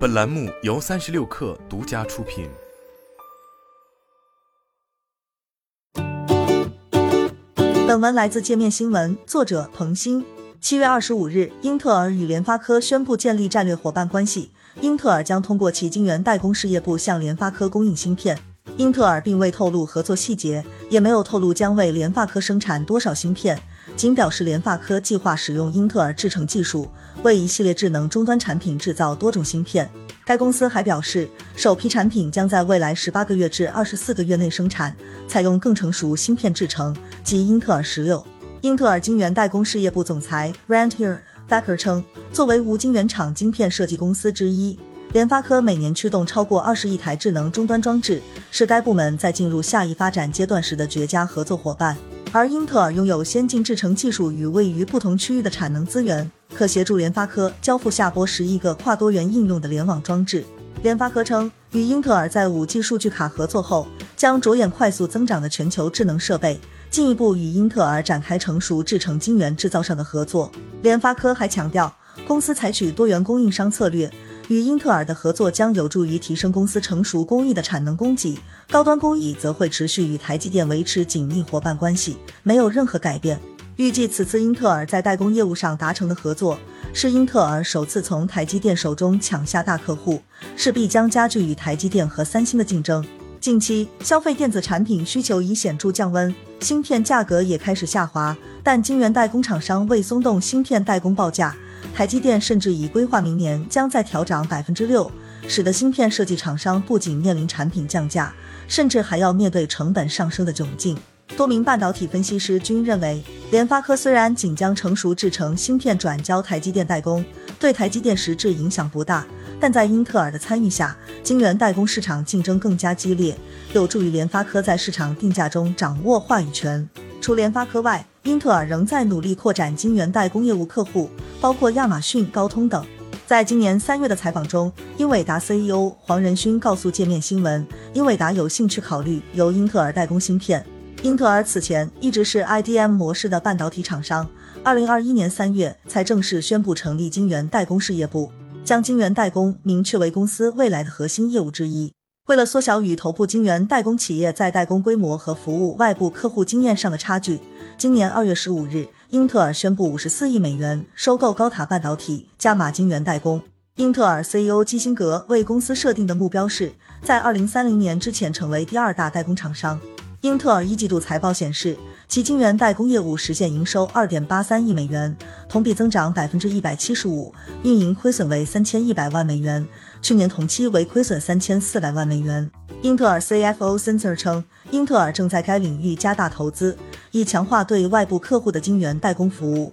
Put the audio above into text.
本栏目由三十六氪独家出品。本文来自界面新闻，作者彭鑫。七月二十五日，英特尔与联发科宣布建立战略伙伴关系，英特尔将通过其晶圆代工事业部向联发科供应芯片。英特尔并未透露合作细节，也没有透露将为联发科生产多少芯片。仅表示联发科计划使用英特尔制程技术，为一系列智能终端产品制造多种芯片。该公司还表示，首批产品将在未来十八个月至二十四个月内生产，采用更成熟芯片制程，即英特尔十六。英特尔晶圆代工事业部总裁 Rantier Baker 称，作为无晶圆厂晶片设计公司之一，联发科每年驱动超过二十亿台智能终端装置，是该部门在进入下一发展阶段时的绝佳合作伙伴。而英特尔拥有先进制程技术与位于不同区域的产能资源，可协助联发科交付下波十亿个跨多元应用的联网装置。联发科称，与英特尔在五 G 数据卡合作后，将着眼快速增长的全球智能设备，进一步与英特尔展开成熟制程晶圆制造上的合作。联发科还强调，公司采取多元供应商策略。与英特尔的合作将有助于提升公司成熟工艺的产能供给，高端工艺则会持续与台积电维持紧密伙伴关系，没有任何改变。预计此次英特尔在代工业务上达成的合作，是英特尔首次从台积电手中抢下大客户，势必将加剧与台积电和三星的竞争。近期消费电子产品需求已显著降温，芯片价格也开始下滑，但晶圆代工厂商未松动芯片代工报价。台积电甚至已规划明年将再调涨百分之六，使得芯片设计厂商不仅面临产品降价，甚至还要面对成本上升的窘境。多名半导体分析师均认为，联发科虽然仅将成熟制成芯片转交台积电代工，对台积电实质影响不大，但在英特尔的参与下，晶圆代工市场竞争更加激烈，有助于联发科在市场定价中掌握话语权。除联发科外，英特尔仍在努力扩展晶圆代工业务客户。包括亚马逊、高通等。在今年三月的采访中，英伟达 CEO 黄仁勋告诉界面新闻，英伟达有兴趣考虑由英特尔代工芯片。英特尔此前一直是 IDM 模式的半导体厂商，二零二一年三月才正式宣布成立晶圆代工事业部，将晶圆代工明确为公司未来的核心业务之一。为了缩小与头部晶圆代工企业在代工规模和服务外部客户经验上的差距，今年二月十五日。英特尔宣布五十四亿美元收购高塔半导体，加码晶圆代工。英特尔 CEO 基辛格为公司设定的目标是在二零三零年之前成为第二大代工厂商。英特尔一季度财报显示，其晶圆代工业务实现营收二点八三亿美元，同比增长百分之一百七十五，运营亏损为三千一百万美元，去年同期为亏损三千四百万美元。英特尔 CFO Sensor 称，英特尔正在该领域加大投资。以强化对外部客户的晶圆代工服务。